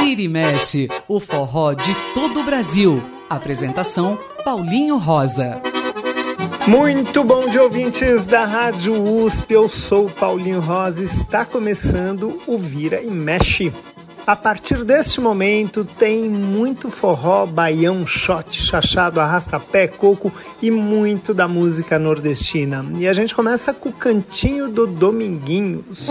Vira e mexe, o forró de todo o Brasil. Apresentação Paulinho Rosa. Muito bom dia, ouvintes da Rádio USP. Eu sou Paulinho Rosa. Está começando o Vira e Mexe. A partir deste momento tem muito forró, baião, shot, chachado, arrasta-pé, coco e muito da música nordestina. E a gente começa com o cantinho do Dominguinhos.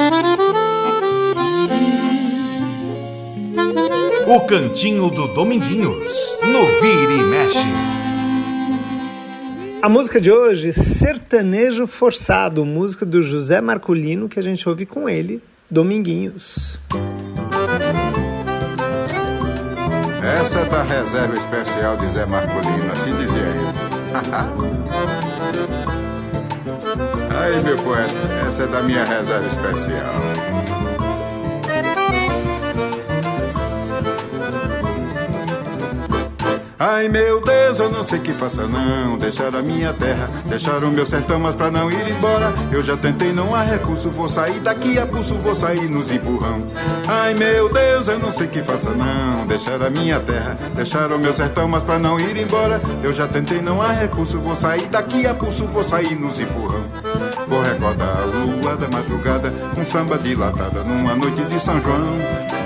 O Cantinho do Dominguinhos, no Vira e Mexe. A música de hoje, Sertanejo Forçado, música do José Marcolino, que a gente ouve com ele, Dominguinhos. Essa é da reserva especial de Zé Marcolino, assim dizia ele. Aí, meu poeta, essa é da minha reserva especial. Ai meu Deus, eu não sei que faça não. Deixar a minha terra, deixar o meu sertão Mas pra não ir embora, eu já tentei Não há recurso, vou sair daqui a pulso Vou sair nos empurrão. Ai meu Deus, eu não sei que faça não. Deixar a minha terra, deixar o meu sertão Mas pra não ir embora, eu já tentei Não há recurso, vou sair daqui a pulso Vou sair nos empurrão Vou recordar a lua da madrugada Um samba dilatada numa noite de São João.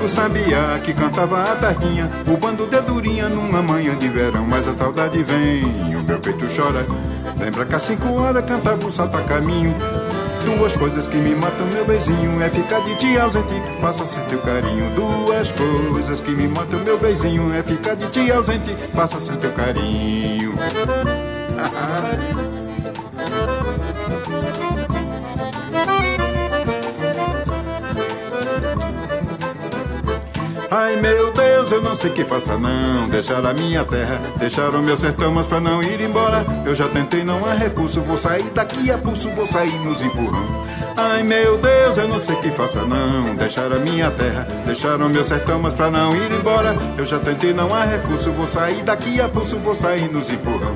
O sabiá que cantava a tardinha O bando de durinha numa manhã de verão Mas a saudade vem o meu peito chora. Lembra que às cinco horas cantava o a caminho Duas coisas que me matam, meu beijinho É ficar de ti ausente, passa a ser teu carinho Duas coisas que me matam, meu beijinho É ficar de ti ausente, passa a ser teu carinho Deus, eu não sei que faça não. Deixar a minha terra, deixar o meu sertão Mas pra não ir embora, eu já tentei Não há recurso, vou sair daqui a pulso Vou sair nos empurrão. Ai meu Deus, eu não sei que faça não. Deixar a minha terra, deixar o meu sertão Mas pra não ir embora, eu já tentei Não há recurso, vou sair daqui a pulso Vou sair nos empurrão.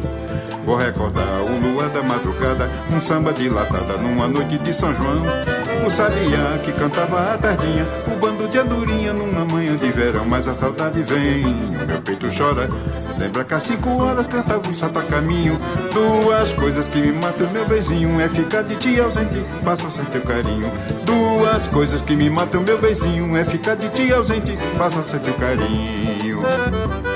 Vou recordar o luar da madrugada Um samba dilatada numa noite de São João O sabiá que cantava a tardinha O bando de andorinha numa manhã de verão. Mas a saudade vem, o meu peito chora. Lembra que às cinco horas cantava o salto a caminho Duas coisas que me matam meu beijinho É ficar de ti ausente, passa sem teu carinho. Duas coisas que me matam meu beijinho É ficar de ti ausente, passa sem teu carinho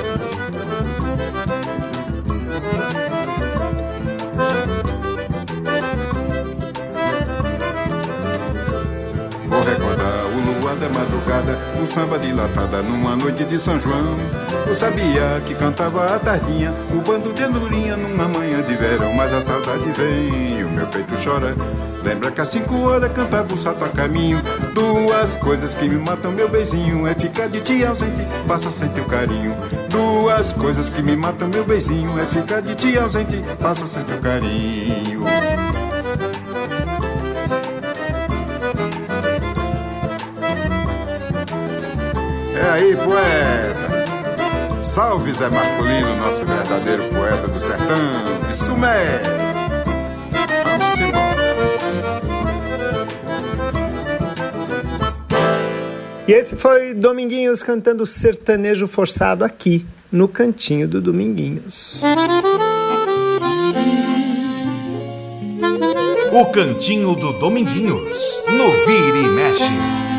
da madrugada, o samba dilatada numa noite de São João. O sabiá que cantava a tardinha, o bando de andorinha numa manhã de verão. Mas a saudade vem e o meu peito chora. Lembra que às cinco horas cantava o salto a caminho. Duas coisas que me matam, meu beijinho, é ficar de ti ausente, passa sem teu carinho. Duas coisas que me matam, meu beijinho, é ficar de ti ausente, passa sem teu carinho. É aí, poeta! Salve Zé Marcolino, nosso verdadeiro poeta do sertão! Isso mesmo! Vamos embora! E esse foi Dominguinhos cantando sertanejo forçado aqui, no cantinho do Dominguinhos. O Cantinho do Dominguinhos, no Vira e Mexe.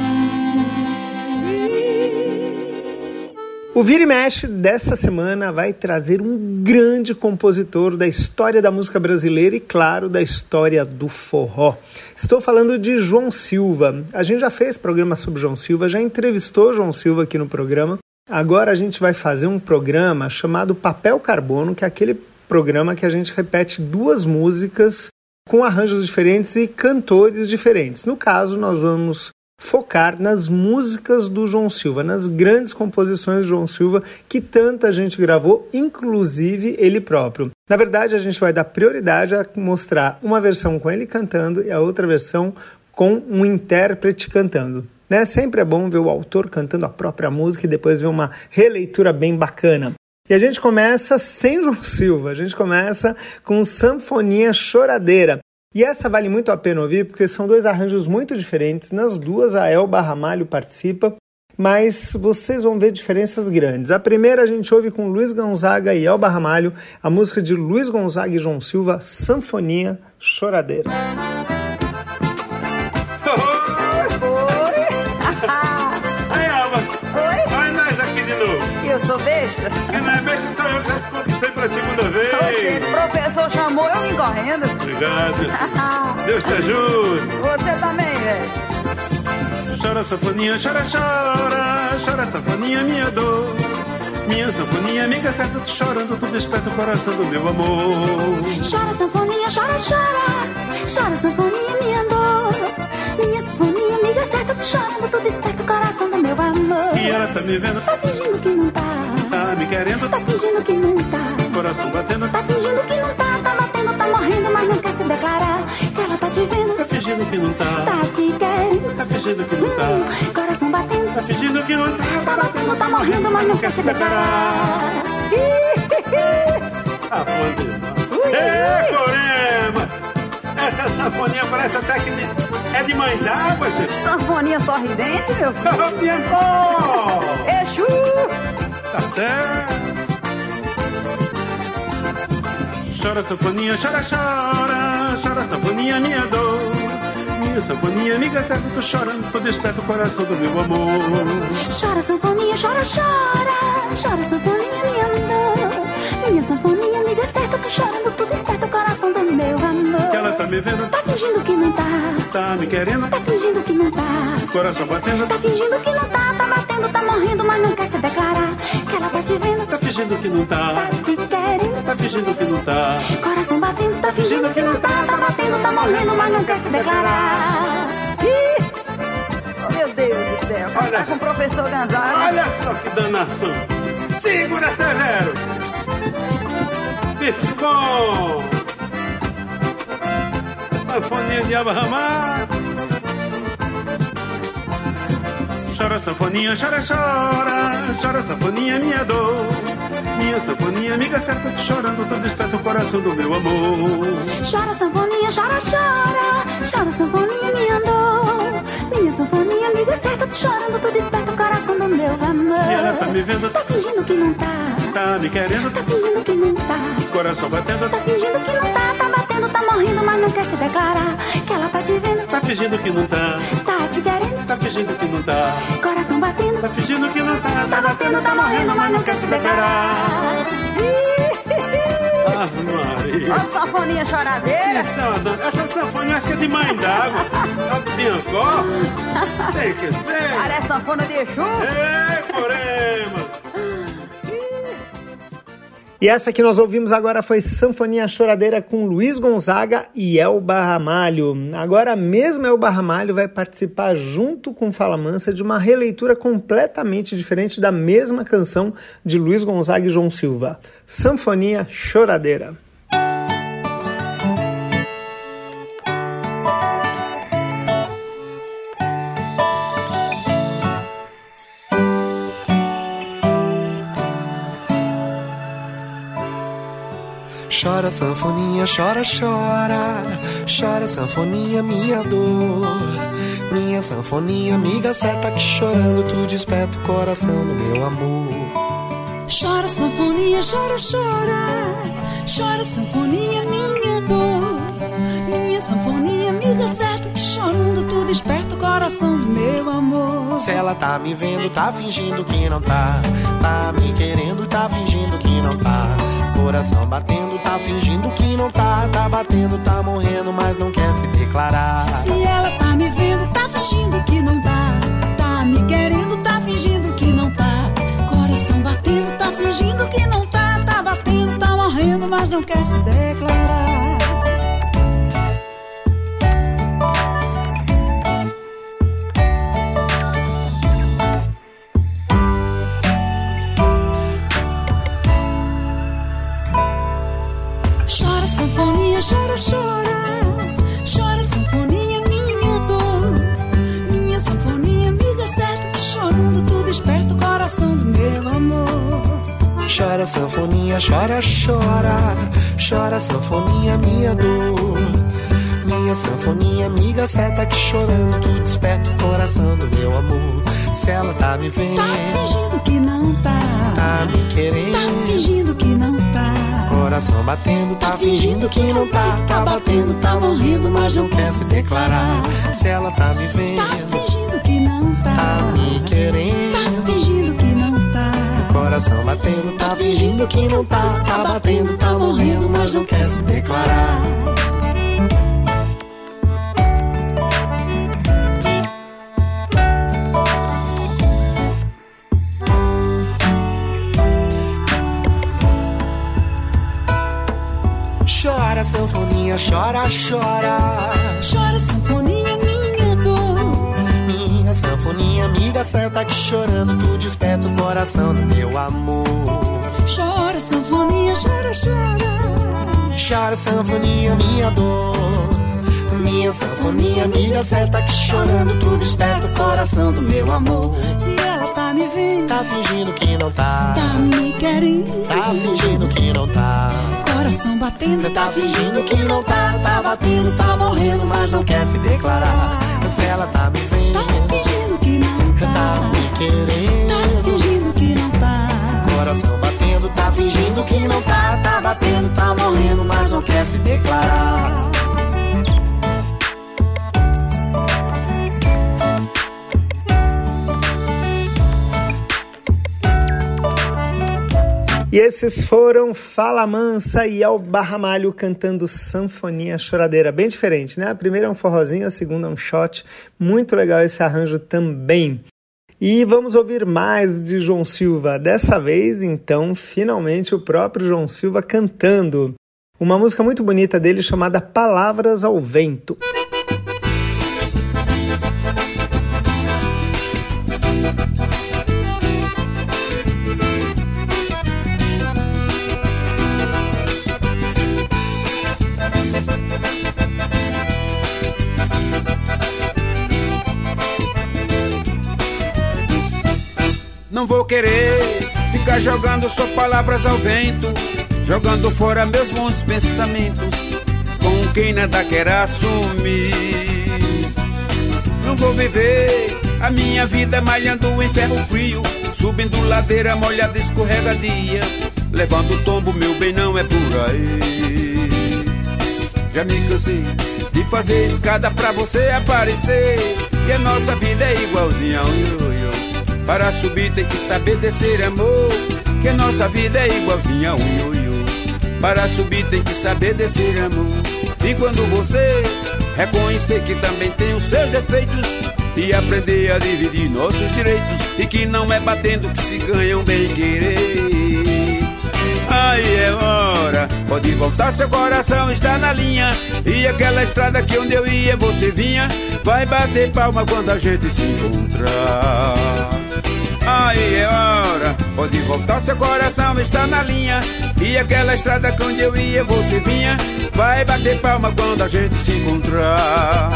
O Vira e Mexe dessa semana vai trazer um grande compositor da história da música brasileira e, claro, da história do forró. Estou falando de João Silva. A gente já fez programa sobre João Silva, já entrevistou João Silva aqui no programa. Agora a gente vai fazer um programa chamado Papel Carbono, que é aquele programa que a gente repete duas músicas com arranjos diferentes e cantores diferentes. No caso, nós vamos focar nas músicas do João Silva, nas grandes composições do João Silva que tanta gente gravou, inclusive ele próprio. Na verdade, a gente vai dar prioridade a mostrar uma versão com ele cantando e a outra versão com um intérprete cantando. Né? Sempre é bom ver o autor cantando a própria música e depois ver uma releitura bem bacana. E a gente começa sem João Silva, a gente começa com Sanfonia Choradeira. E essa vale muito a pena ouvir porque são dois arranjos muito diferentes. Nas duas, a Elba Ramalho participa, mas vocês vão ver diferenças grandes. A primeira a gente ouve com Luiz Gonzaga e Elba Ramalho, a música de Luiz Gonzaga e João Silva, Sanfoninha Choradeira. eu sou besta? Que não é besta, segunda vez. Oxe, o professor chamou, eu vim correndo. Obrigado. Deus te ajude. Você também, velho. Chora, sanfoninha, chora, chora. Chora, sanfoninha, minha dor. Minha sanfoninha, amiga certa, tu chorando, tu desperta o coração do meu amor. Chora, sanfoninha, chora, chora. Chora, sanfoninha, minha dor. Minha sanfoninha, amiga certa, tu chorando, tu desperta o coração do meu amor. E ela tá me vendo, Tá fingindo que não tá. tá me querendo, Tá fingindo que não tá. Coração batendo, Tá fingindo que não tá. Tá batendo, tá morrendo, mas não quer se declarar. Que ela tá te vendo. tá fingindo que não tá. Tá te querendo. Tá fingindo que não tá. Hum, coração batendo. Tá fingindo que não tá. Tá batendo, tá morrendo, mas não quer se declarar. Ah, foda Ê, Corema! Essa sanfoninha parece até que é de mãe d'água, gente. Sanfoninha sorridente, meu filho. Oh, minha avó! Exu! Tá certo. Chora, sanfoninha, chora, chora. Chora, sanfoninha, minha dor. Minha sanfoninha, amiga certa, tô chorando, tô desperto o coração do meu amor. Chora, sanfoninha, chora, chora. Chora, sanfoninha, minha dor. Minha sanfoninha, amiga certa, tô chorando, tu desperta o coração do meu amor. Que ela tá me vendo, Tá fingindo que não tá. tá me querendo, Tá fingindo que não tá. coração batendo, Tá fingindo que não tá. Tá batendo, tá morrendo, mas não quer se declarar. Que ela tá te vendo. tá fingindo que não Tá tá, te querendo. tá fingindo que não tá. Coração batendo, tá fingindo que não tá. Tá batendo, tá morrendo, mas não quer se declarar. Ih! Oh, meu Deus do céu. Olha Tá com o professor Gonzaga. Olha só que danação! Segura, Severo! Bicho bom! Sanfoninha de Abrahamar! Chora, sanfoninha, chora, chora! Chora, sanfoninha, minha dor! Minha sanfoninha, amiga certa, chorando, tô desperta o coração do meu amor. Chora, sanfoninha, chora, chora. Chora, sanfoninha, minha dor. Minha sanfoninha, amiga certa, tu chorando, tu desperta amor. E ela tá me vendo, Tá fingindo que não tá. tá me querendo, Tá fingindo que não tá. coração batendo, Tá fingindo que não tá. Tá batendo, tá morrendo, mas não quer se declarar. Que ela tá te vendo. tá fingindo que não tá, Tá te querendo. tá fingindo que não tá. Coração batendo. Tá fingindo que não tá, Tá batendo, tá morrendo, mas não quer se declarar. Ah, Maria. Ó, sanfoninha choradeira. Isso, essa sanfona acho que é de mãe d'água. A de Biancó. Tem que ser. Parece sanfona de Exu. Ei, Corema. E essa que nós ouvimos agora foi Sanfoninha Choradeira com Luiz Gonzaga e Elba Ramalho. Agora mesmo Elba Ramalho vai participar junto com Fala Mansa de uma releitura completamente diferente da mesma canção de Luiz Gonzaga e João Silva. Sanfoninha Choradeira. Chora, sanfoninha, chora, chora. Chora, sanfoninha, minha dor. Minha sanfoninha, amiga certa que chorando tu desperta o coração do meu amor. Chora, sanfoninha, chora, chora. Chora, sanfoninha, minha dor. Minha sanfoninha, amiga certa, que chorando tu desperta o coração do meu amor. Se ela tá me vendo, tá fingindo que não tá. Tá me querendo, tá fingindo que não tá. Coração batendo, tá fingindo que não tá. Tá batendo, tá morrendo, mas não quer se declarar. Se ela tá me vendo, tá fingindo que não tá. Tá me querendo, tá fingindo que não tá. Coração batendo, tá fingindo que não tá. Tá batendo, tá morrendo, mas não quer se declarar. Chora, chora. Chora, sanfoninha, minha dor. Minha sanfoninha, amiga certa, que chorando tu desperta o coração do meu amor. Chora, sanfoninha, chora, chora. Chora, sanfoninha, minha dor. Minha sanfoninha amiga, seta aqui chorando, tu desperta o coração do meu amor. Se ela tá me vendo, Tá fingindo que não tá. tá me querendo. Tá fingindo que não tá. Coração batendo, tá fingindo que não tá. Tá batendo, tá morrendo, mas não quer se declarar. Se ela tá me vendo, Tá fingindo que não tá tá. me querendo. Tá fingindo que não tá. Coração batendo, tá fingindo que não tá. Tá batendo, tá morrendo, mas não quer se declarar. Sanfoninha, chora, chora. Chora, sanfoninha, minha dor. Minha sanfoninha amiga, senta aqui chorando, tu desperta o coração do meu amor. Chora, sanfoninha, chora, chora. Chora, sanfoninha, minha dor. Minha sanfoninha amiga, senta aqui chorando, tu desperta o coração do meu amor. Se ela tá me vendo, Tá fingindo que não tá, tá me querendo. tá fingindo que não tá. Coração batendo, Tá fingindo que não tá, tá batendo, tá morrendo, mas não quer se declarar. Se ela tá me vendo, Tá fingindo que não tá tá. me Tá querendo. fingindo que não tá. Coração batendo, tá fingindo que não tá, tá batendo, tá morrendo, mas não quer se declarar. E esses foram Fala Mansa e Alba Ramalho cantando Sanfonia Choradeira. Bem diferente, né? A primeira é um forrozinho, a segunda é um shot. Muito legal esse arranjo também. E vamos ouvir mais de João Silva. Dessa vez, então, finalmente o próprio João Silva cantando. Uma música muito bonita dele chamada Palavras ao Vento. Vou querer ficar jogando só palavras ao vento, jogando fora meus bons pensamentos, com quem nada quer assumir. Não vou viver a minha vida malhando em ferro frio, subindo ladeira molhada escorregadia, levando tombo, meu bem, não é por aí. Já me cansei de fazer escada pra você aparecer, e a nossa vida é igualzinha ao ioiô. Para subir tem que saber descer, amor. Que nossa vida é igualzinha um ioiô. Para subir tem que saber descer, amor. E quando você reconhecer que também tem os seus defeitos e aprender a dividir nossos direitos e que não é batendo que se ganha um bem querer. Aí é hora, pode voltar, seu coração está na linha. E aquela estrada que onde eu ia você vinha, vai bater palma quando a gente se encontrar. Aí é hora, pode voltar, seu coração está na linha. E aquela estrada que onde eu ia você vinha, vai bater palma quando a gente se encontrar.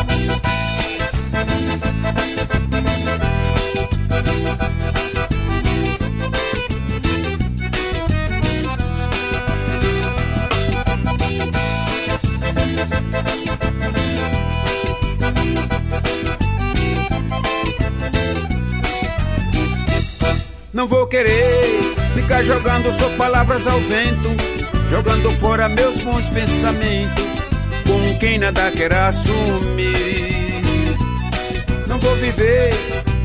Não vou querer ficar jogando só palavras ao vento, jogando fora meus bons pensamentos, com quem nada quer assumir. Não vou viver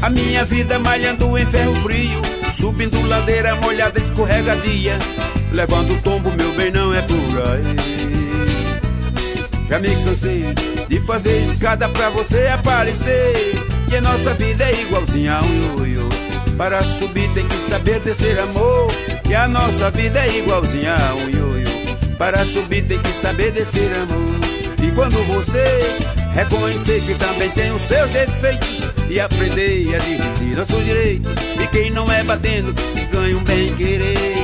a minha vida malhando em ferro frio, subindo ladeira molhada escorregadia, levando tombo, meu bem, não é por aí. Já me cansei de fazer escada pra você aparecer, e a nossa vida é igualzinha a um ioiô. Para subir tem que saber descer amor. E a nossa vida é igualzinha a um ioiô. Para subir tem que saber descer amor. E quando você reconhecer que também tem os seus defeitos E aprender a dividir nossos direitos. E quem não é batendo que se ganha um bem querer.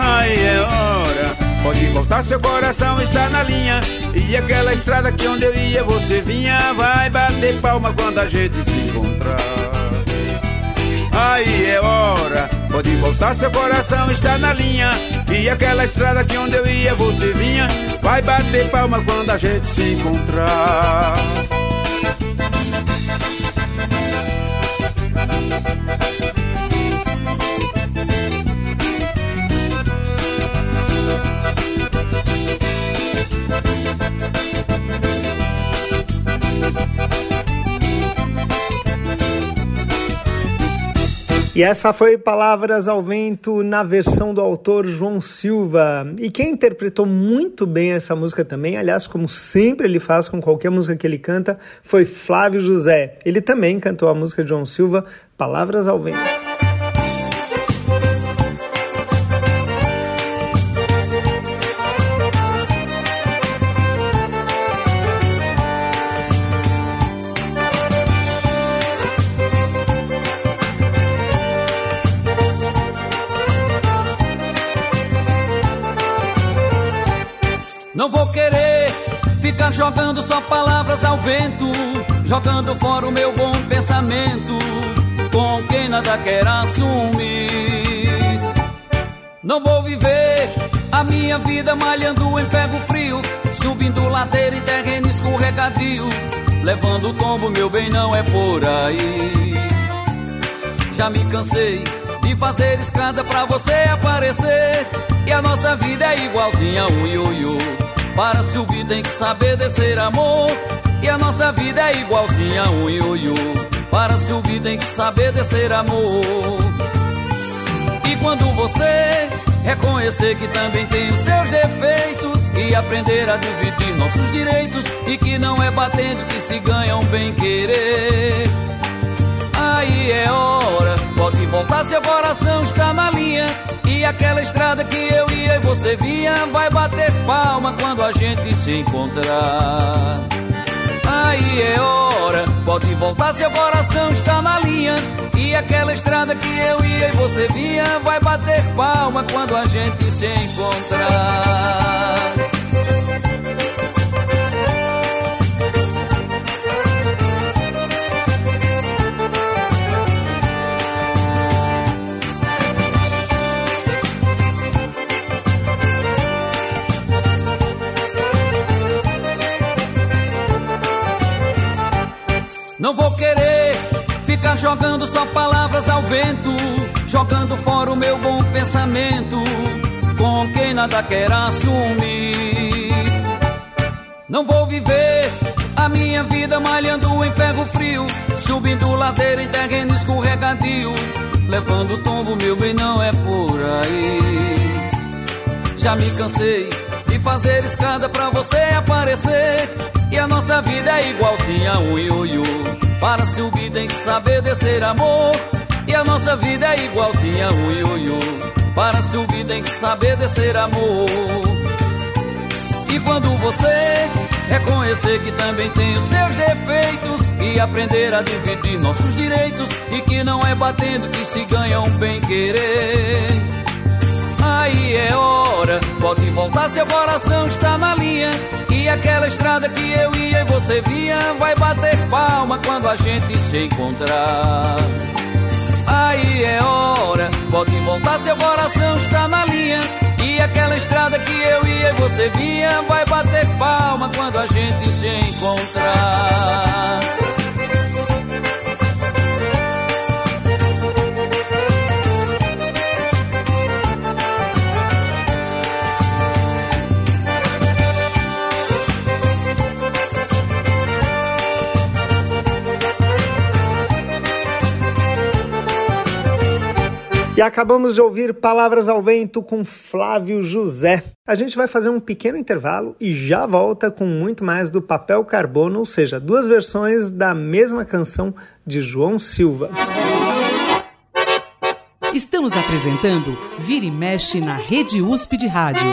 Aí é hora. Pode voltar, seu coração está na linha. E aquela estrada que onde eu ia você vinha Vai bater palma quando a gente se Aí é hora, Pode voltar, seu coração está na linha. E aquela estrada que onde eu ia você vinha. Vai bater palma quando a gente se encontrar. E essa foi Palavras ao Vento na versão do autor João Silva. E quem interpretou muito bem essa música também, aliás, como sempre ele faz com qualquer música que ele canta, foi Flávio José. Ele também cantou a música de João Silva, Palavras ao Vento. Jogando só palavras ao vento, jogando fora o meu bom pensamento, com quem nada quer assumir. Não vou viver a minha vida malhando em ferro frio, subindo ladeira em terreno escorregadio, levando tombo, meu bem, não é por aí. Já me cansei de fazer escada pra você aparecer, e a nossa vida é igualzinha um ioiô. Para subir tem que saber descer amor. E a nossa vida é igualzinha a um ioiô. Para subir tem que saber descer amor. E quando você reconhecer que também tem os seus defeitos E aprender a dividir nossos direitos E que não é batendo que se ganha um bem querer Aí é hora, pode voltar, seu coração está na linha e aquela estrada que eu ia e você via vai bater palma quando a gente se encontrar. Aí é hora, pode voltar, seu coração está na linha. E aquela estrada que eu ia e você via vai bater palma quando a gente se encontrar. Não vou querer ficar jogando só palavras ao vento, jogando fora o meu bom pensamento, com quem nada quer assumir. Não vou viver a minha vida malhando em ferro frio, subindo ladeira em terreno escorregadio, levando tombo, meu bem, não é por aí. Já me cansei de fazer escada pra você aparecer. E a nossa vida é igualzinha a um ioiô. Para subir tem que saber descer amor. E a nossa vida é igualzinha a um ioiô. Para subir tem que saber descer amor. E quando você reconhecer que também tem os seus defeitos e aprender a dividir nossos direitos e que não é batendo que se ganha um bem querer. Aí é hora, pode voltar, seu coração está na linha. E aquela estrada que eu ia e você via vai bater palma quando a gente se encontrar. Aí é hora, pode voltar, seu coração está na linha. E aquela estrada que eu ia e você via vai bater palma quando a gente se encontrar. E acabamos de ouvir Palavras ao Vento com Flávio José. A gente vai fazer um pequeno intervalo e já volta com muito mais do Papel Carbono, ou seja, duas versões da mesma canção de João Silva. Estamos apresentando Vira e Mexe na Rede USP de Rádio.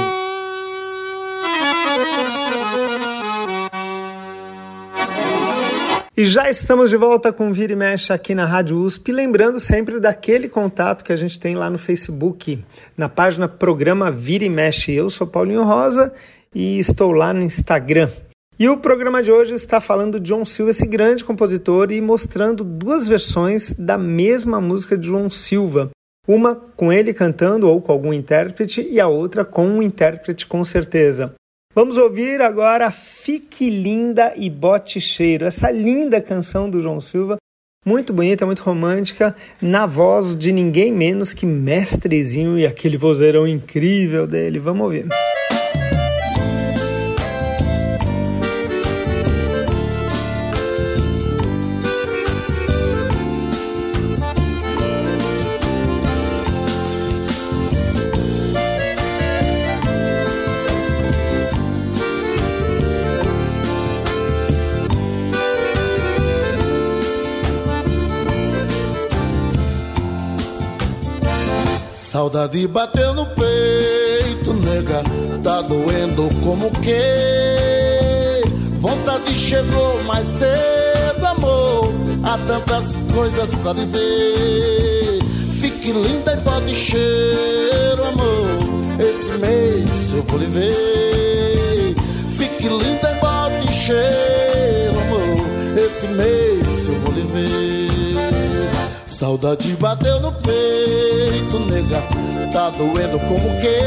E já estamos de volta com Vira e Mexe aqui na Rádio USP, lembrando sempre daquele contato que a gente tem lá no Facebook, na página Programa Vira e Mexe. Eu sou Paulinho Rosa e estou lá no Instagram. E o programa de hoje está falando de João Silva, esse grande compositor, e mostrando duas versões da mesma música de João Silva. Uma com ele cantando ou com algum intérprete e a outra com um intérprete com certeza. Vamos ouvir agora Fique Linda e Bote Cheiro, essa linda canção do João Silva, muito bonita, muito romântica, na voz de ninguém menos que Mestrezinho e aquele vozeirão incrível dele. Vamos ouvir. Saudade bateu no peito, nega, tá doendo como que? Vontade chegou mais cedo, amor, há tantas coisas pra dizer. Fique linda e pode cheiro, amor, esse mês eu vou lhe ver. Fique linda e pode cheiro, amor, esse mês eu vou lhe ver. Saudade bateu no peito, nega, tá doendo como que?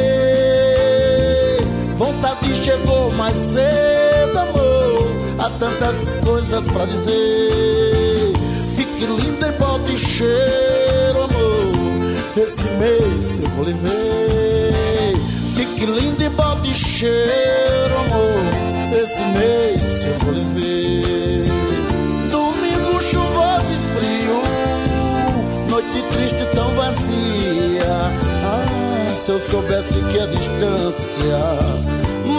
Vontade chegou mais cedo, amor, há tantas coisas pra dizer. Fique linda e bote cheiro, amor, esse mês eu vou lhe ver. Fique linda e bote cheiro, se eu soubesse que a distância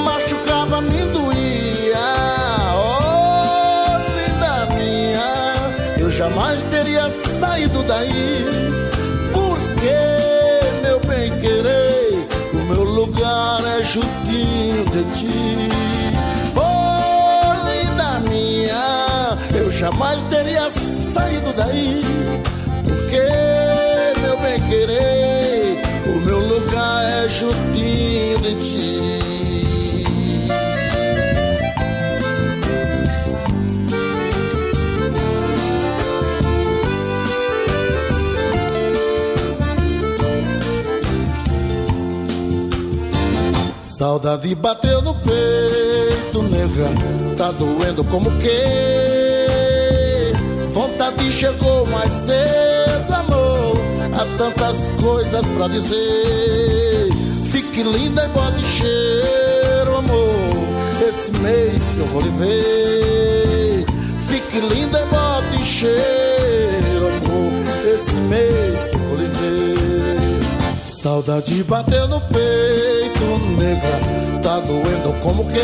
machucava, me doía. Oh, linda minha, eu jamais teria saído daí. Porque, meu bem querer, o meu lugar é juntinho de ti. Oh, linda minha, eu jamais teria saído daí porque, meu bem querer, lugar é juntinho de ti. Saudade bateu no peito, nega, tá doendo como que? Vontade chegou mais cedo. Há tantas coisas pra dizer. Fique linda e bote cheiro, amor. Esse mês eu vou lhe ver. Fique linda e bote cheiro, amor. Esse mês eu vou lhe ver. Saudade bateu no peito, nega. Tá doendo como que?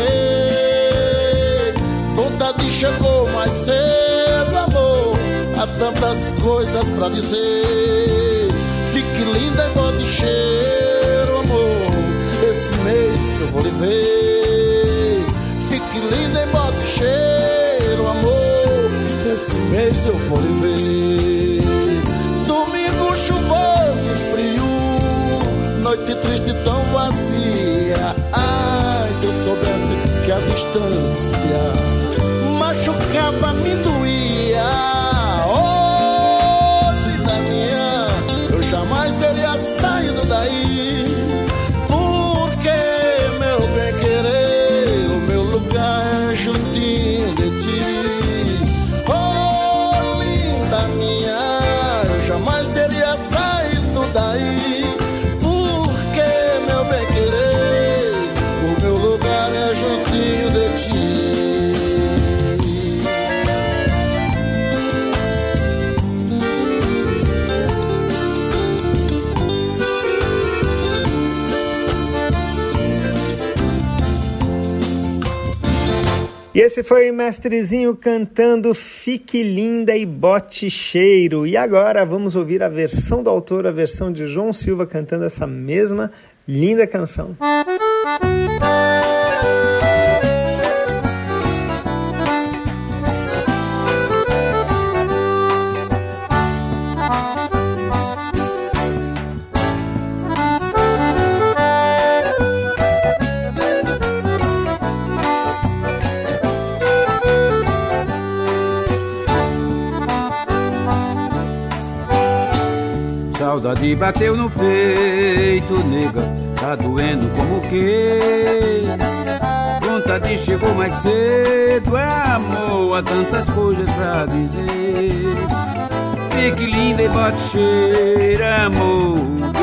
Vontade chegou mais cedo, amor. Há tantas coisas pra dizer. Vou lhe ver. Fique linda e bote cheiro, amor. Esse mês eu vou lhe ver. Domingo chuvoso e frio. Noite triste tão vazia. Ai, se eu soubesse que a distância machucava, E esse foi o Mestrezinho cantando Fique Linda e Bote Cheiro. E agora vamos ouvir a versão do autor, a versão de João Silva cantando essa mesma linda canção. Bateu no peito, nega, tá doendo como que? Vontade chegou mais cedo, é amor, há tantas coisas pra dizer. Fique linda e bote cheira, amor,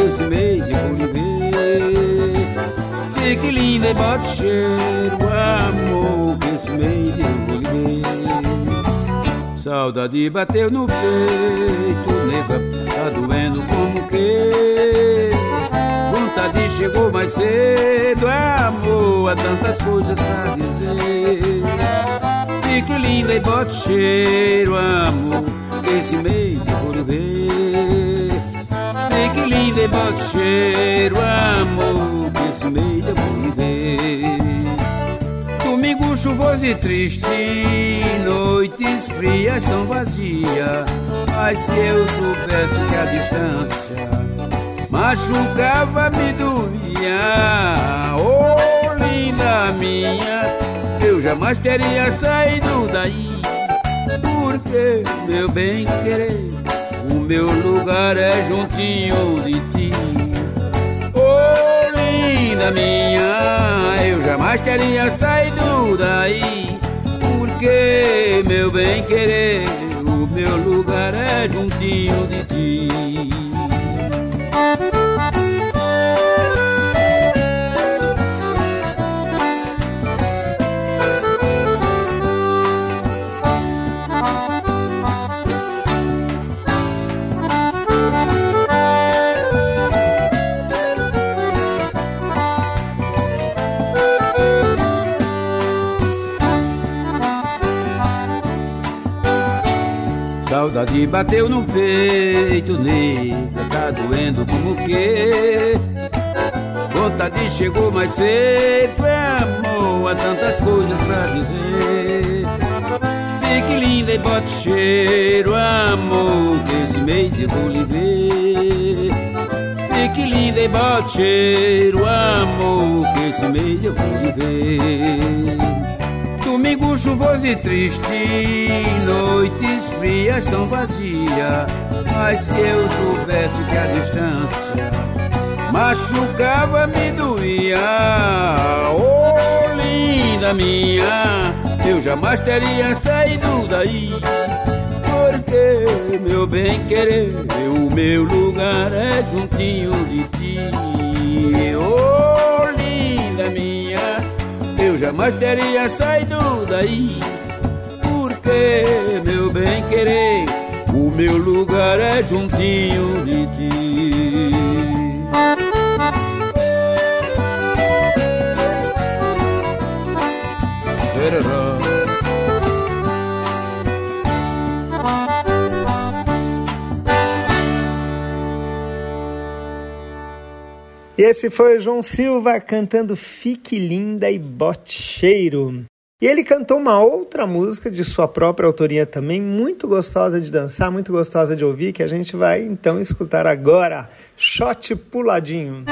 esse mês eu vou viver. Fique linda e bote cheiro, amor, esse mês eu vou viver. Saudade bateu no peito, nega, tá doendo como que Vontade chegou mais cedo, é amor, há tantas coisas pra dizer. Fique linda e bote cheiro, amor, esse mês eu vou ver Fique linda e bote cheiro, amor, chuvoso e triste, noites frias tão vazias mas se eu soubesse que a distância machucava, me doía. Oh, linda minha, eu jamais teria saído daí. Porque, meu bem querer, o meu lugar é juntinho de ti. Linda minha, eu jamais teria saído daí. Porque, meu bem querer, meu lugar é juntinho de ti. Saudade bateu no peito, nega, tá doendo como que Vontade chegou mais cedo, é amor, há tantas coisas pra dizer. Fique linda e bote cheiro, amor, que esse mês eu vou lhe ver. Fique linda e bote cheiro, amor, que esse mês eu vou lhe ver Domingo chuvoso e triste, noites frias tão vazias. Mas se eu soubesse que a distância machucava, me doía. Oh, linda minha, eu jamais teria saído daí. Porque, meu bem querer, o meu lugar é juntinho de ti. Oh, jamais teria saído daí. Porque, meu bem querer, o meu lugar é juntinho de ti. E esse foi João Silva cantando Fique Linda e Bocheiro. E ele cantou uma outra música de sua própria autoria também, muito gostosa de dançar, muito gostosa de ouvir, que a gente vai então escutar agora. Shot Puladinho.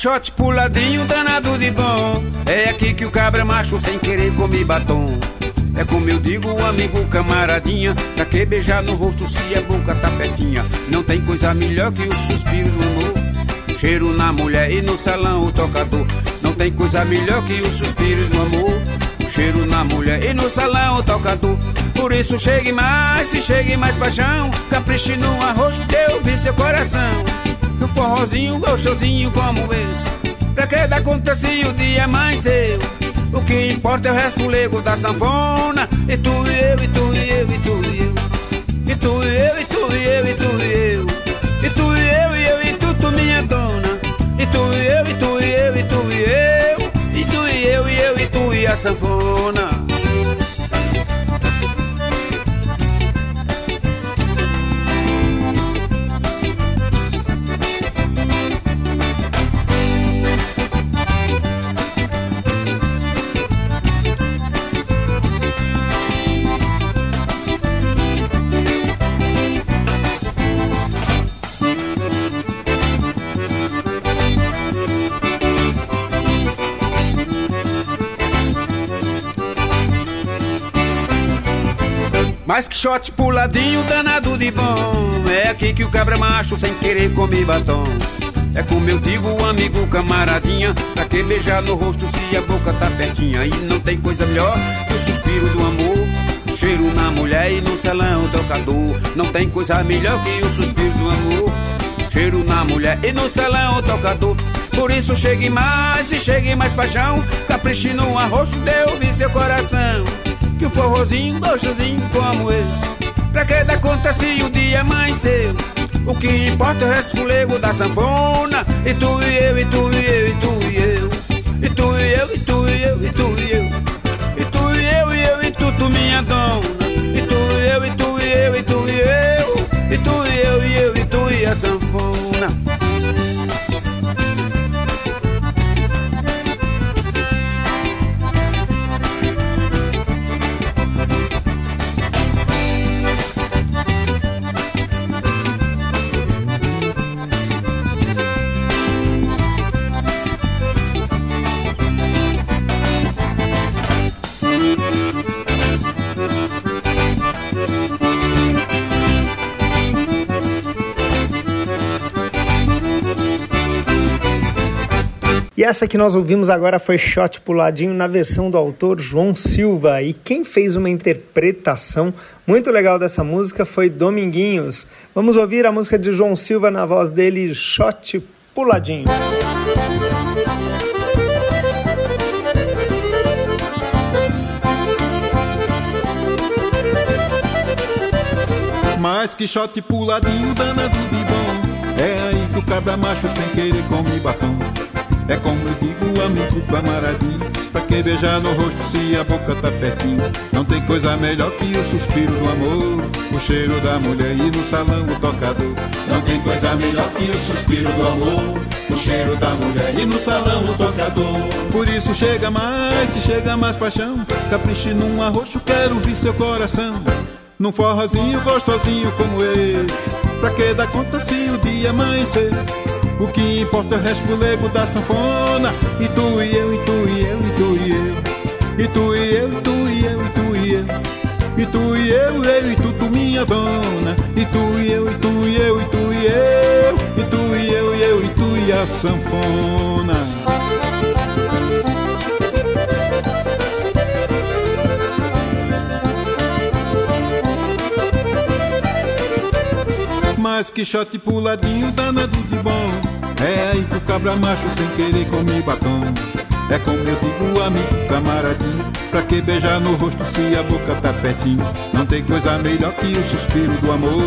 Shot puladinho danado de bom. É aqui que o cabra macho sem querer come batom. É como eu digo, amigo camaradinha Pra que beijar no rosto se a boca tá pertinha Não tem coisa melhor que o suspiro do amor. Cheiro na mulher e no salão o tocador. Não tem coisa melhor que o suspiro do amor. Cheiro na mulher e no salão o tocador. Por isso chegue mais, se chegue mais paixão. Capriche no arroz eu vi seu coração no forrozinho gostosinho como esse. Pra que dar conta se o dia amanheceu? O que importa é o resto da sanfona. E tu e eu, e tu e eu, e tu e eu. E tu e eu, e tu e eu, e tu e eu. E tu e eu, e eu, e tu, tu minha dona. E tu e eu, e tu e eu, e tu e eu. E tu e eu, e eu, e tu e a sanfona. Mas que shot puladinho danado de bom. É aqui que o cabra macho sem querer come batom. É como eu digo, amigo, camaradinha. Pra que beijar no rosto se a boca tá pertinha? E não tem coisa melhor que o suspiro do amor. Cheiro na mulher e no salão tocador. Não tem coisa melhor que o suspiro do amor. Cheiro na mulher e no salão tocador. Por isso chegue mais e chegue mais paixão. Capriche no arroz, dê ouvir seu coração. Que o forrozinho gostosinho como esse. Pra que dar conta se o dia amanheceu? O que importa é o resfolego da sanfona. E tu e eu, e tu e eu, e tu e eu. E tu e eu, e tu e eu, e tu e eu. E tu e eu, e eu, e tu, tu minha dona. E tu e eu, e tu e eu, e tu e eu. E tu e eu, e eu, e tu e a sanfona. Essa que nós ouvimos agora foi Shot Puladinho na versão do autor João Silva. E quem fez uma interpretação muito legal dessa música foi Dominguinhos. Vamos ouvir a música de João Silva na voz dele, Shot Puladinho. Mas que shot puladinho danado de bom É aí que o cabra macho sem querer come batom camaradinho Pra que beijar no rosto se a boca tá pertinho Não tem coisa melhor que o suspiro do amor. O cheiro da mulher e no salão o tocador. Não tem coisa melhor que o suspiro do amor. O cheiro da mulher e no salão o tocador. Por isso chega mais, se chega mais paixão. Capriche num arroxo, quero ouvir seu coração. Num forrozinho gostosinho como esse. Pra que dar conta se o dia amanhecer O que importa é o resfolego da sanfona E tu e eu, e tu e eu, e tu e eu E tu e eu, e tu e eu, e tu e eu E tu e eu, eu e tu, tu minha dona E tu e eu, e tu e eu, e tu e eu E tu e eu, eu e tu e a sanfona Mas que shot puladinho danado de bom É aí que o cabra macho sem querer come batom. É como eu digo amigo camaradinho Pra que beijar no rosto se a boca tá pertinho? Não tem coisa melhor que o suspiro do amor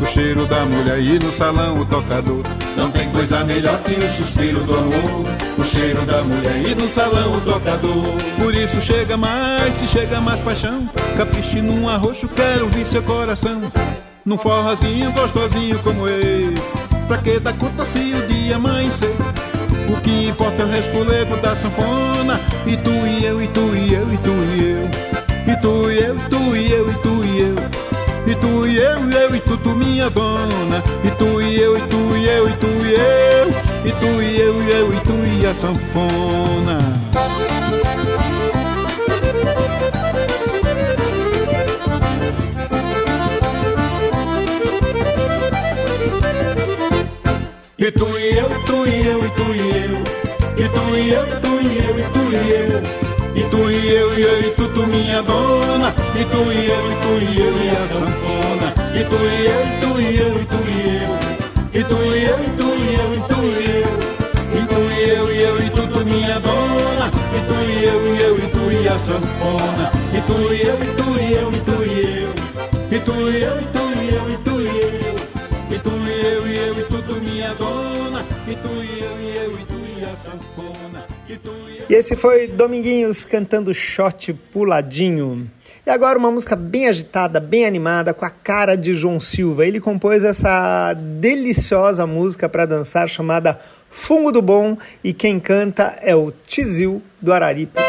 O cheiro da mulher e no salão o tocador. Não tem coisa melhor que o suspiro do amor O cheiro da mulher e no salão o tocador. Por isso chega mais, se chega mais paixão Capriche num arroxo, quero ouvir seu coração. Num forrozinho gostosinho como esse Pra que dar conta se o dia amanhecer O que importa é o resfolego da sanfona E tu e eu, e tu e eu, e tu e eu E tu e eu, e tu e eu, e tu e eu E tu e eu, e eu e tu, tu minha dona E tu e eu, e tu e eu, e tu e eu E tu e eu, e eu, e tu e a sanfona E tu e eu, tu e eu, e tu e eu E tu e eu, e eu, e tu, tu minha dona E tu e eu, e tu e eu, e a sanfona E tu e eu, e tu e eu, e tu e eu E tu e eu, e tu e eu, e tu e eu E tu e eu, e eu, e tu, tu minha dona E tu e eu, e eu, e tu e a sanfona E tu e eu, e tu e eu, e tu e eu E tu e eu, e tu e eu, e tu e eu E tu e eu, e eu, e tu, tu minha dona E tu e eu, e eu, e tu e a sanfona E esse foi Dominguinhos cantando Shot Puladinho. E agora uma música bem agitada, bem animada, com a cara de João Silva. Ele compôs essa deliciosa música para dançar chamada Fungo do Bom e quem canta é o Tizil do Araripe.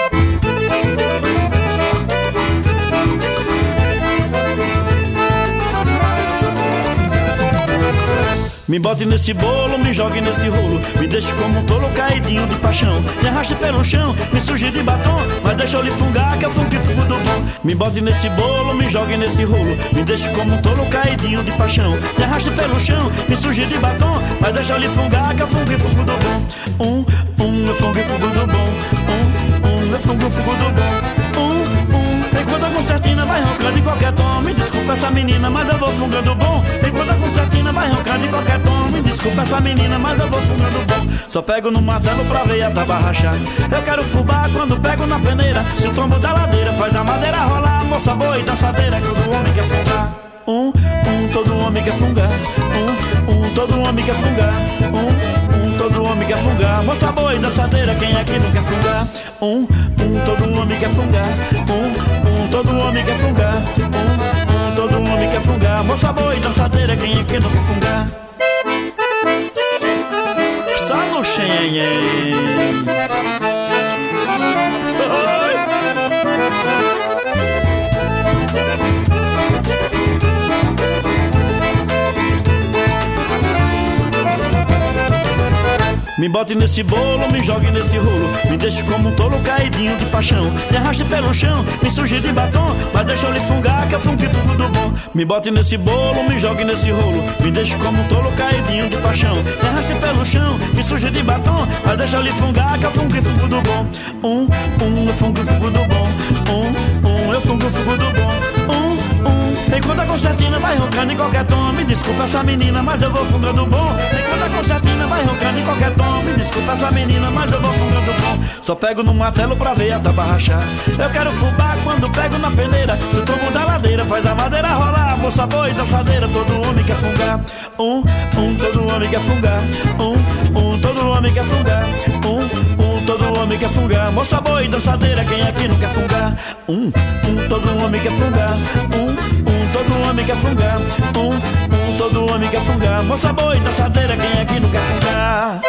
Me bote nesse bolo, me jogue nesse rolo Me deixe como um tolo caidinho de paixão Me arraste pelo chão, me suje de batom Mas deixa eu lhe fungar que eu fungo e do bom Me bote nesse bolo, me jogue nesse rolo. Me deixe como um tolo caidinho de paixão. Me arraste pelo chão, me suje de batom. Mas deixa eu lhe fungar que eu fungo e do bom. Um, um, eu fungo e do bom. Um, um, eu fungo e do bom. Enquanto a concertina vai roncando em qualquer tom. Me desculpa essa menina, mas eu vou fungando bom. Enquanto a concertina vai roncando em qualquer tom. Me desculpa essa menina, mas eu vou fungando bom. Só pego no martelo pra ver a taba rachar. Eu quero fubá quando pego na peneira. Se o tombo da ladeira faz a madeira rolar. Moça boa e dançadeira, todo homem quer fungar. Um, um, todo homem quer fungar. Um, um, todo homem quer fungar. Um, todo homem quer fungar. Moça boa e dançadeira, quem aqui não quer fungar? Um, um, todo homem quer fungar. Um, um, todo homem quer fungar. Um, um, todo homem quer fungar. Moça boa e dançadeira, quem aqui não quer fungar? Só no xenhenhen. Me bote nesse bolo, me jogue nesse rolo Me deixe como um tolo caidinho de paixão. Me arraste pelo chão, me suje de batom. Mas deixa eu lhe fungar que eu fungo fugo do bom. Me bote nesse bolo, me jogue nesse rolo Me deixe como um tolo caidinho de paixão. Me arraste pelo chão, me suje de batom. Mas deixa eu lhe fungar que eu fungo fugo do bom. Um, um, eu fungo fugo do bom. Um, um, eu fungo fugo do bom. Um, um, enquanto a concertina vai roncando em qualquer tom. Me desculpa essa menina, mas eu vou fungando bom. Enquanto a concertina vai roncando em qualquer tom. Me desculpa essa menina, mas eu vou fungando bom. Só pego no martelo pra ver a taba rachar. Eu quero fubá quando pego na peneira. Se o tombo da ladeira faz a madeira rolar. Moça boa e dançadeira, todo homem quer fungar. Um, um, todo homem quer fungar. Um, um, todo homem quer fungar. Um, um, todo homem quer fungar. Moça boa e dançadeira, quem aqui não quer fungar? Um, um, todo homem quer fungar. Um, um, todo homem quer fungar Um, um, todo homem quer fungar Moça boa e dançadeira, quem aqui não quer fungar?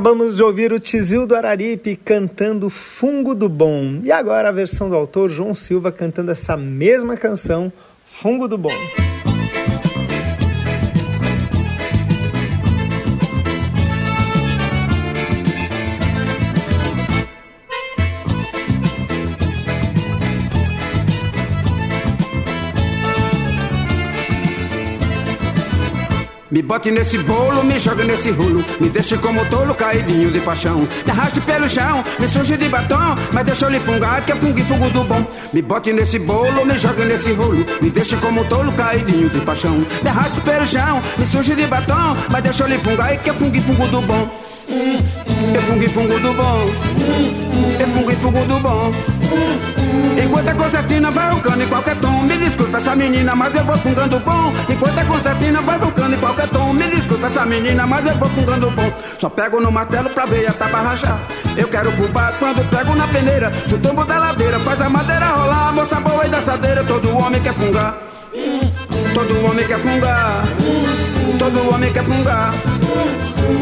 Acabamos de ouvir o Tizil do Araripe cantando Fungo do Bom. E agora a versão do autor João Silva cantando essa mesma canção, Fungo do Bom. Bote nesse bolo, me joga nesse rolo Me deixe como tolo caidinho de paixão. Me arraste pelo chão, me suje de batom Mas deixa eu lhe fungar que é fungo fugo do bom. Me bote nesse bolo, me joga nesse rolo Me deixe como tolo caidinho de paixão. Me arraste pelo chão, me suje de batom Mas deixa eu lhe fungar que é fungo fugo do bom. É fungo fugo do bom. É fungo fugo do bom Enquanto a concertina vai roncando em qualquer tom Me desculpa essa menina, mas eu vou fungando bom. Enquanto a concertina vai roncando em qualquer tom Me desculpa essa menina, mas eu vou fungando bom. Só pego no martelo pra ver a taba rachar. Eu quero fubá quando pego na peneira. Se o tombo da ladeira faz a madeira rolar Moça boa e dançadeira, todo homem quer fungar. Todo homem quer fungar. Todo homem quer fungar.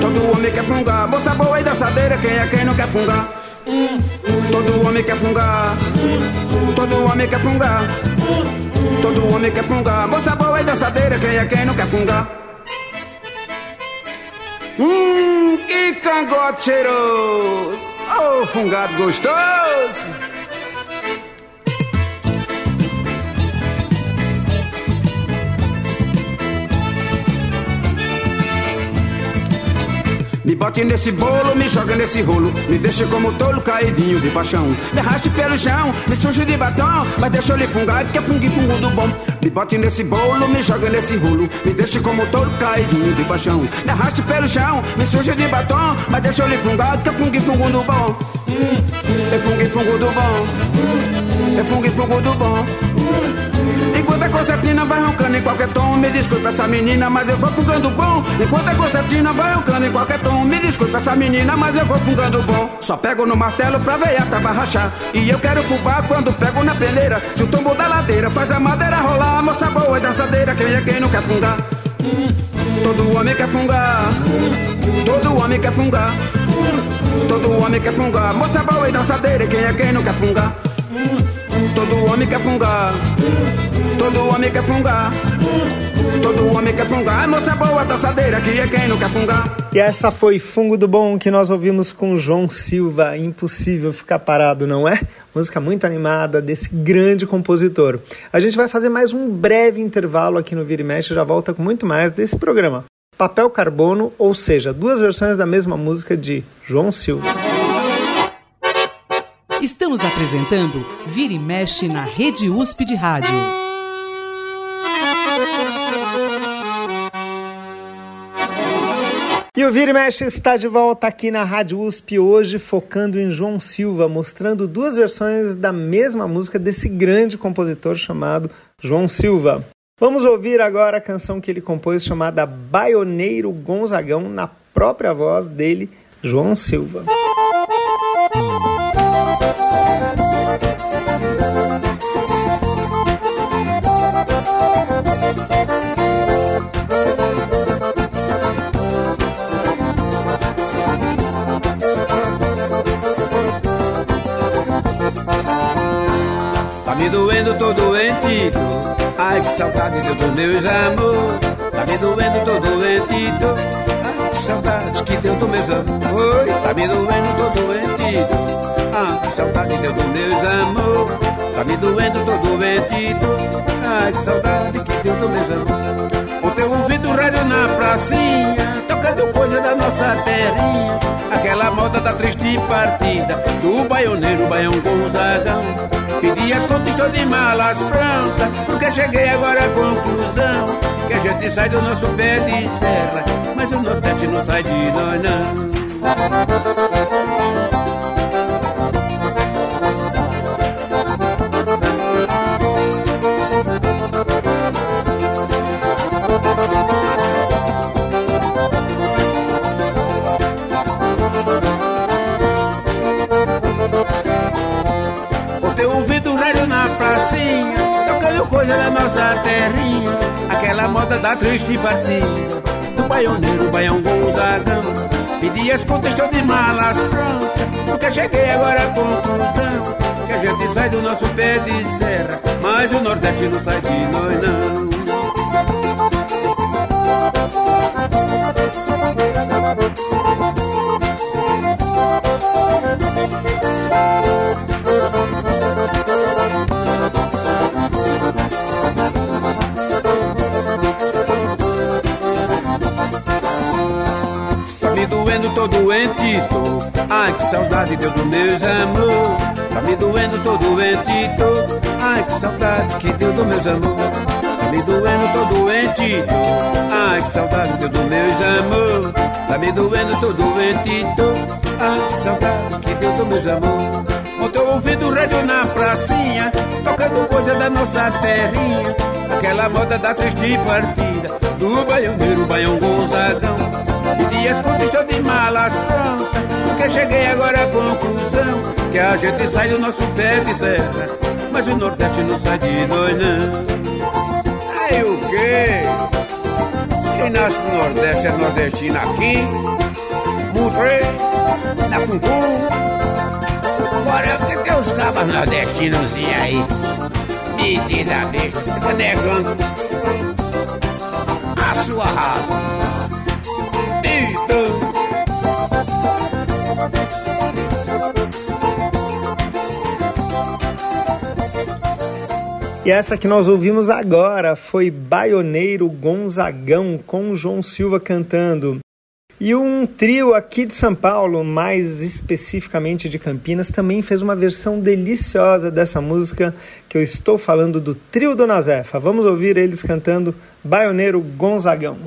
Todo homem quer fungar. Moça boa e dançadeira, quem é quem não quer fungar Todo homem quer fungar. Todo homem quer fungar. Todo homem quer fungar. Moça boa e dançadeira, quem é quem não quer fungar? Hum, que cangote cheiroso. Oh, fungado gostoso Me bote nesse bolo, me joga nesse rolo. Me deixe como tolo caidinho de paixão. Me arraste pelo chão, me suje de batom. Mas deixa eu lhe fungar que é fungo fungo do bom. Me bote nesse bolo, me joga nesse rolo. Me deixe como tolo caidinho de paixão. Me arraste pelo chão, me suje de batom. Mas deixa eu lhe fungar que é fungo fungo do bom. É fungo fungo do bom. É fungo fungo do bom Enquanto a concertina vai roncando em qualquer tom. Me desculpa essa menina, mas eu vou fungando bom. Enquanto a concertina vai cano em qualquer tom. Me desculpa essa menina, mas eu vou fungando bom. Só pego no martelo pra veia pra rachar. E eu quero fubá quando pego na peneira. Se o tombo da ladeira faz a madeira rolar, moça boa e dançadeira, quem é quem não quer fungar? Todo homem quer fungar, todo homem quer fungar, todo homem quer fungar, moça boa e dançadeira, quem é quem não quer fungar? Todo homem quer fungar, todo homem quer fungar, todo homem quer fungar, moça boa dançadeira, quem é quem não quer fungar? E essa foi Fungo do Bom que nós ouvimos com João Silva. Impossível ficar parado, não é? Música muito animada desse grande compositor. A gente vai fazer mais um breve intervalo aqui no Vira e Mexe, já volta com muito mais desse programa. Papel Carbono, ou seja, duas versões da mesma música de João Silva. Estamos apresentando Vira e Mexe na Rede USP de Rádio. E o Vira e Mexe está de volta aqui na Rádio USP hoje, focando em João Silva, mostrando duas versões da mesma música desse grande compositor chamado João Silva. Vamos ouvir agora a canção que ele compôs chamada Baioneiro Gonzagão, na própria voz dele, João Silva. Ai, que saudade deu dos meus amor. Tá me doendo, tô doente, tô. Que saudade que deu dos meus amor. Oi, tá me doendo, tô doente. Ah, que saudade deu dos meus amor. Tá me doendo, tô doente. Ai, que saudade que deu dos meus amor. O teu ouvido rádio na pracinha, tocando coisa da nossa terrinha. Aquela moda da triste partida, do baioneiro, baião Gonzagão. Pedi as contas, estou de malas prontas, porque cheguei agora à conclusão que a gente sai do nosso pé de serra, mas o Nordeste não sai de nós não. Coisa da nossa terrinha, aquela moda da triste partida, do baioneiro, baião Gonzagão. Pedi as contas, de malas prontas, porque cheguei agora à conclusão que a gente sai do nosso pé de serra, mas o Nordeste não sai de nós não. Tá tô doente, tô. Ai, que saudade deu dos meus amor. Tá me doendo, tô doente, tô. Ai, que saudade que deu dos meus amor. Tá me doendo, tô doente, tô. Ai, que saudade deu dos meus amor. Tá me doendo, tô doente, tô. Ai, que saudade que deu dos meus amor. O teu ouvido rádio na pracinha, tocando coisa da nossa terrinha. Aquela moda da triste partida, do baianeiro, baião Gonzagão. As contas, estou de malas prontas, porque cheguei agora à conclusão que a gente sai do nosso pé de serra, mas o Nordeste não sai de nós não. Aí o quê? Quem nasce no Nordeste é nordestino aqui, morrer na Cuncum. Agora o que tem os cabas nordestinozinhos aí? Metida besta, fica negando a sua raça. E essa que nós ouvimos agora foi Baioneiro Gonzagão com João Silva cantando. E um trio aqui de São Paulo, mais especificamente de Campinas, também fez uma versão deliciosa dessa música que eu estou falando do trio Dona Zefa. Vamos ouvir eles cantando Baioneiro Gonzagão.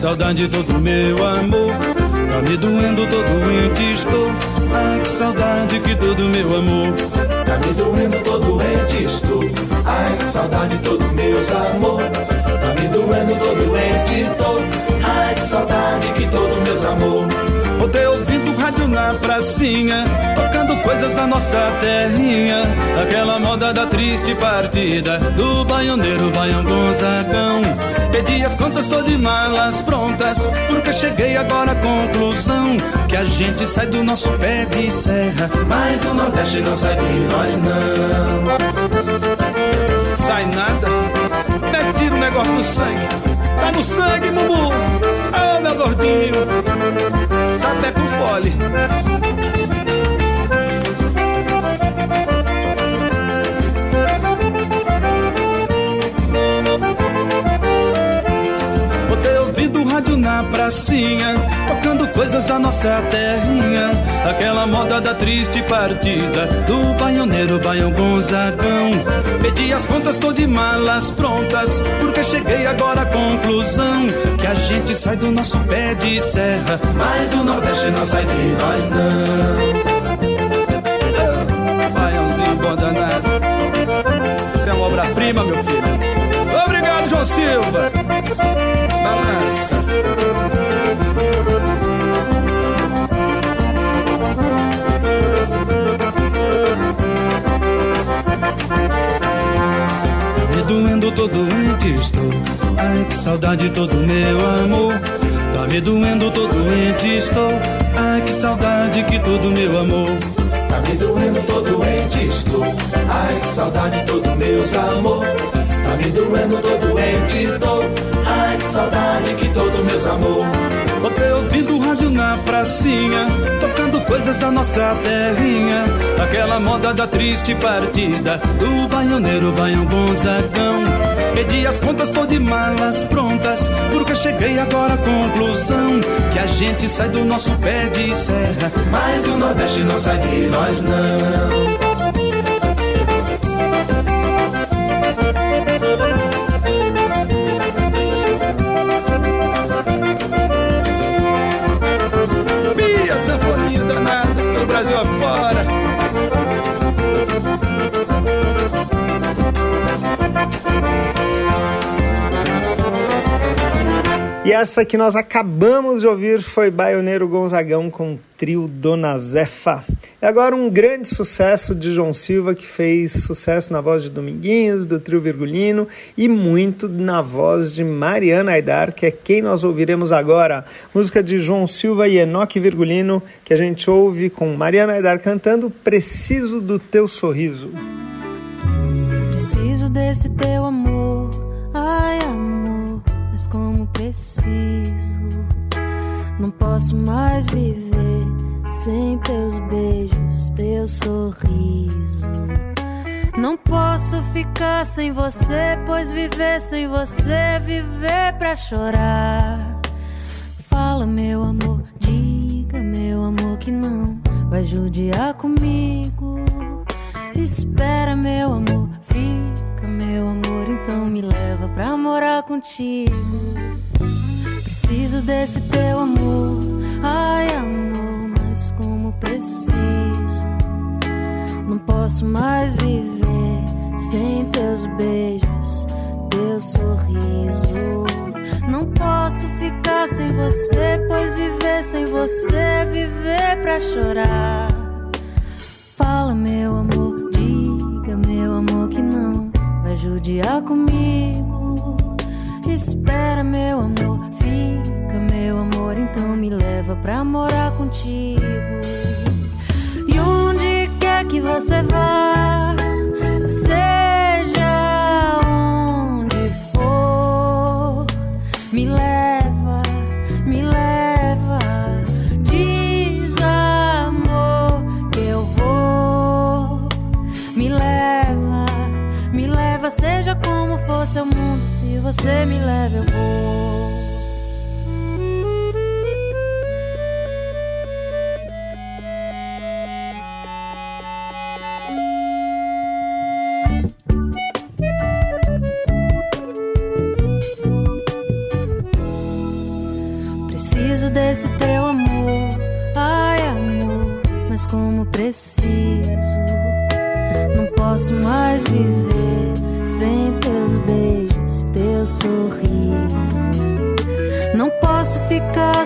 Saudade todo meu amor. Tá me doendo todo ente estou. Ai, que saudade que todo meu amor. Tá me doendo todo ente estou. Ai, que saudade todo meus amor. Tá me doendo todo ente estou. Ai, que saudade que todo meus amor. Poder ouvindo rádio na pracinha, tocando coisas da nossa terrinha. Aquela moda da triste partida do baioneiro Baião Gonzagão. Pedi as contas, tô de malas prontas, porque cheguei agora à conclusão que a gente sai do nosso pé de serra, mas o Nordeste não sai de nós não. Sai nada, mete o negócio no sangue, tá no sangue, Mumu. Ah, meu gordinho, sabe é com fole. Na pracinha, tocando coisas da nossa terrinha. Aquela moda da triste partida do baioneiro Baião Gonzagão. Pedi as contas, tô de malas prontas, porque cheguei agora à conclusão que a gente sai do nosso pé de serra, mas o Nordeste não sai de nós não. Baiãozinho bom danado, isso é uma obra-prima, meu filho. Obrigado, João Silva. Balança. Me doendo, tô doente estou. Ai, que saudade todo meu amor. Tá me doendo, tô doente estou. Ai, que saudade que todo meu amor. Tá me doendo, tô doente estou. Ai, que saudade todo meus amor. Tá me doendo, tô doente tô. Ai, que saudade que todo meus amor. Botei ouvindo rádio na pracinha, tocando coisas da nossa terrinha. Aquela moda da triste partida do baioneiro Baião Gonzagão. Pedi as contas, tô de malas prontas, porque cheguei agora à conclusão que a gente sai do nosso pé de serra, mas o Nordeste não sai de nós não. Essa que nós acabamos de ouvir foi Baioneiro Gonzagão com o trio Dona Zefa. E agora um grande sucesso de João Silva, que fez sucesso na voz de Dominguinhos, do trio Virgulino e muito na voz de Mariana Aidar, que é quem nós ouviremos agora. Música de João Silva e Enoque Virgulino, que a gente ouve com Mariana Aidar cantando Preciso do Teu Sorriso. Preciso desse teu amor, ai amor, mas como preciso, não posso mais viver sem teus beijos, teu sorriso. Não posso ficar sem você, pois viver sem você é viver pra chorar. Fala, meu amor, diga, meu amor, que não vai judiar comigo. Espera, meu amor, fica, meu amor, então me leva pra morar contigo. Preciso desse teu amor, ai amor mais como preciso. Não posso mais viver sem teus beijos, teu sorriso. Não posso ficar sem você, pois viver sem você é viver pra chorar. Fala, meu amor, diga, meu amor, que não vai judiar comigo. Espera, meu amor, fica, meu amor, então me leva pra morar contigo. E onde quer que você vá, leva, seja como for seu mundo, se você me leva, eu vou.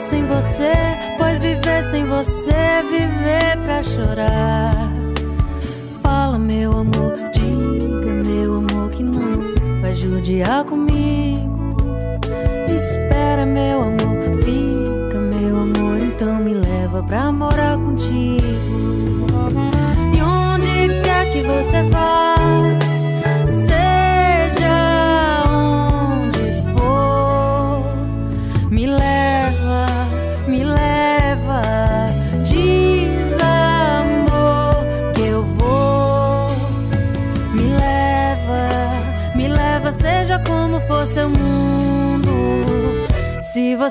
Sem você, pois viver sem você é viver pra chorar. Fala, meu amor, diga, meu amor, que não vai judiar comigo. Espera, meu amor, fica, meu amor, então me leva pra morar contigo.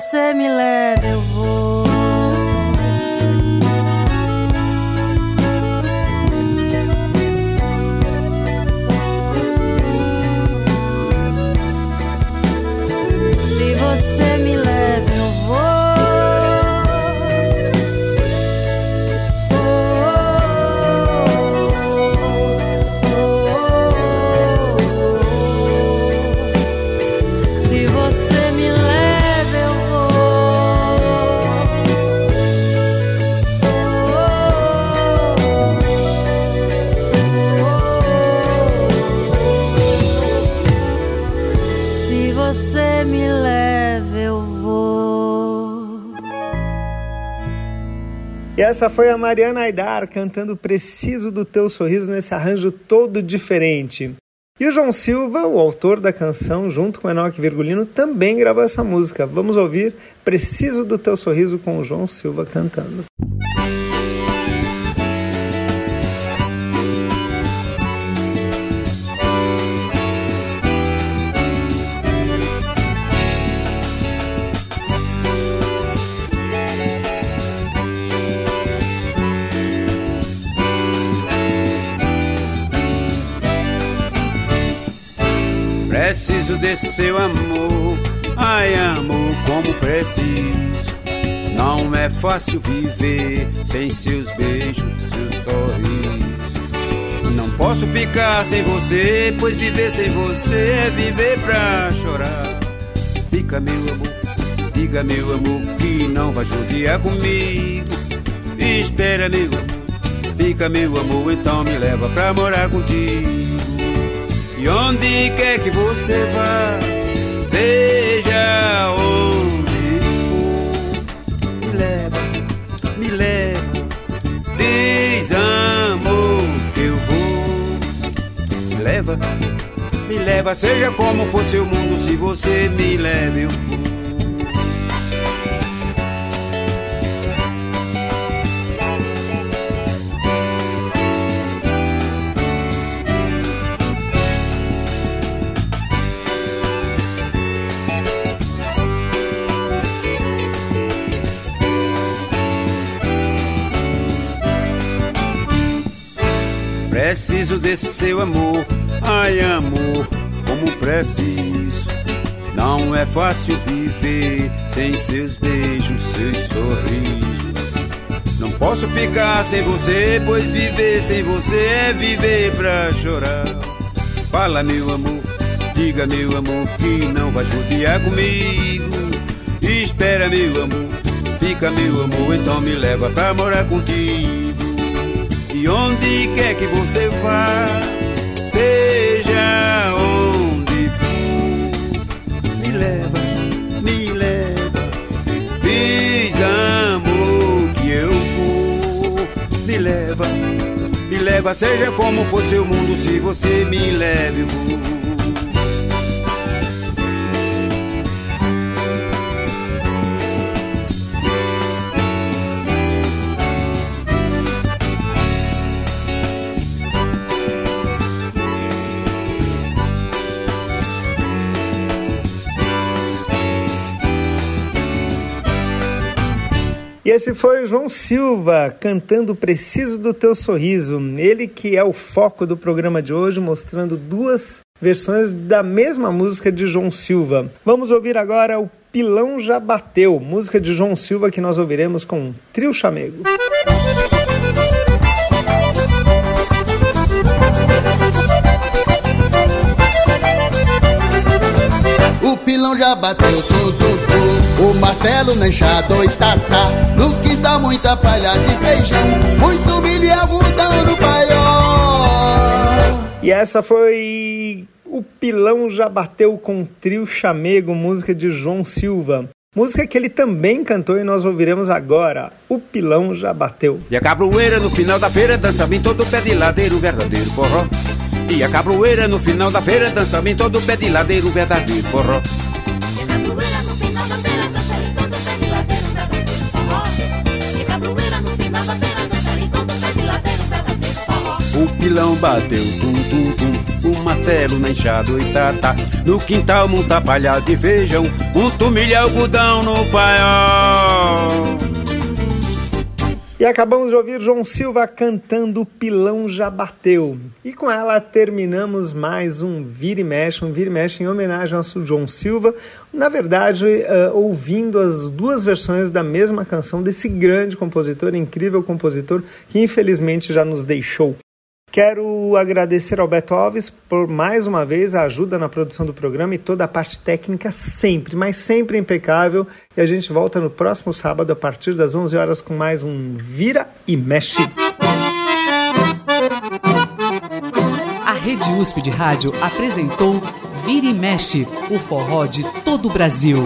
Você me leva, eu essa foi a Mariana Aidar cantando Preciso do Teu Sorriso nesse arranjo todo diferente. E o João Silva, o autor da canção, junto com Enoque Virgulino, também gravou essa música. Vamos ouvir Preciso do Teu Sorriso com o João Silva cantando. Preciso desse seu amor, ai amor, como preciso. Não é fácil viver sem seus beijos, seus sorrisos. Não posso ficar sem você, pois viver sem você é viver pra chorar. Fica meu amor, diga meu amor que não vai judiar comigo. Espera meu amor, fica meu amor, então me leva pra morar contigo. E onde quer que você vá, seja onde for, me leva, me leva, diz amor que eu vou. Me leva, me leva, seja como for seu mundo, se você me leva, eu vou. Preciso desse seu amor, ai amor, como preciso. Não é fácil viver sem seus beijos, seus sorrisos. Não posso ficar sem você, pois viver sem você é viver pra chorar. Fala, meu amor, diga, meu amor, que não vai judiar comigo. Espera, meu amor, fica, meu amor, então me leva pra morar contigo. Onde quer que você vá, seja onde for, me leva, me leva, diz amor que eu vou, me leva, me leva, seja como for seu mundo, se você me leva, vou. Esse foi o João Silva cantando Preciso do Teu Sorriso. Ele que é o foco do programa de hoje, mostrando duas versões da mesma música de João Silva. Vamos ouvir agora o Pilão Já Bateu, música de João Silva que nós ouviremos com um Trio Chamego. O pilão já bateu tudo. O martelo na enxada, tatá. No quintal muita palha de feijão. Muito milho e algodão no paiol. E essa foi o Pilão já bateu com trio chamego, música de João Silva. Música que ele também cantou e nós ouviremos agora. O pilão já bateu. E a cabroeira no final da feira dançava em todo pé de ladeiro, verdadeiro forró. E a cabroeira no final da feira dançava em todo pé de ladeiro, verdadeiro forró. O pilão bateu, tum, tum, tum, o martelo na enxada, oitata. No quintal, monta palha de feijão, um tumilho algodão no paiol. E acabamos de ouvir João Silva cantando Pilão Já Bateu. E com ela terminamos mais um Vira e Mexe, um Vira e Mexe em homenagem ao nosso João Silva. Na verdade, uh, ouvindo as duas versões da mesma canção desse grande compositor, incrível compositor, que infelizmente já nos deixou. Quero agradecer ao Beto Alves por mais uma vez a ajuda na produção do programa e toda a parte técnica sempre, mas sempre impecável. E a gente volta no próximo sábado a partir das 11 horas com mais um Vira e Mexe. A Rede USP de Rádio apresentou Vira e Mexe, o forró de todo o Brasil.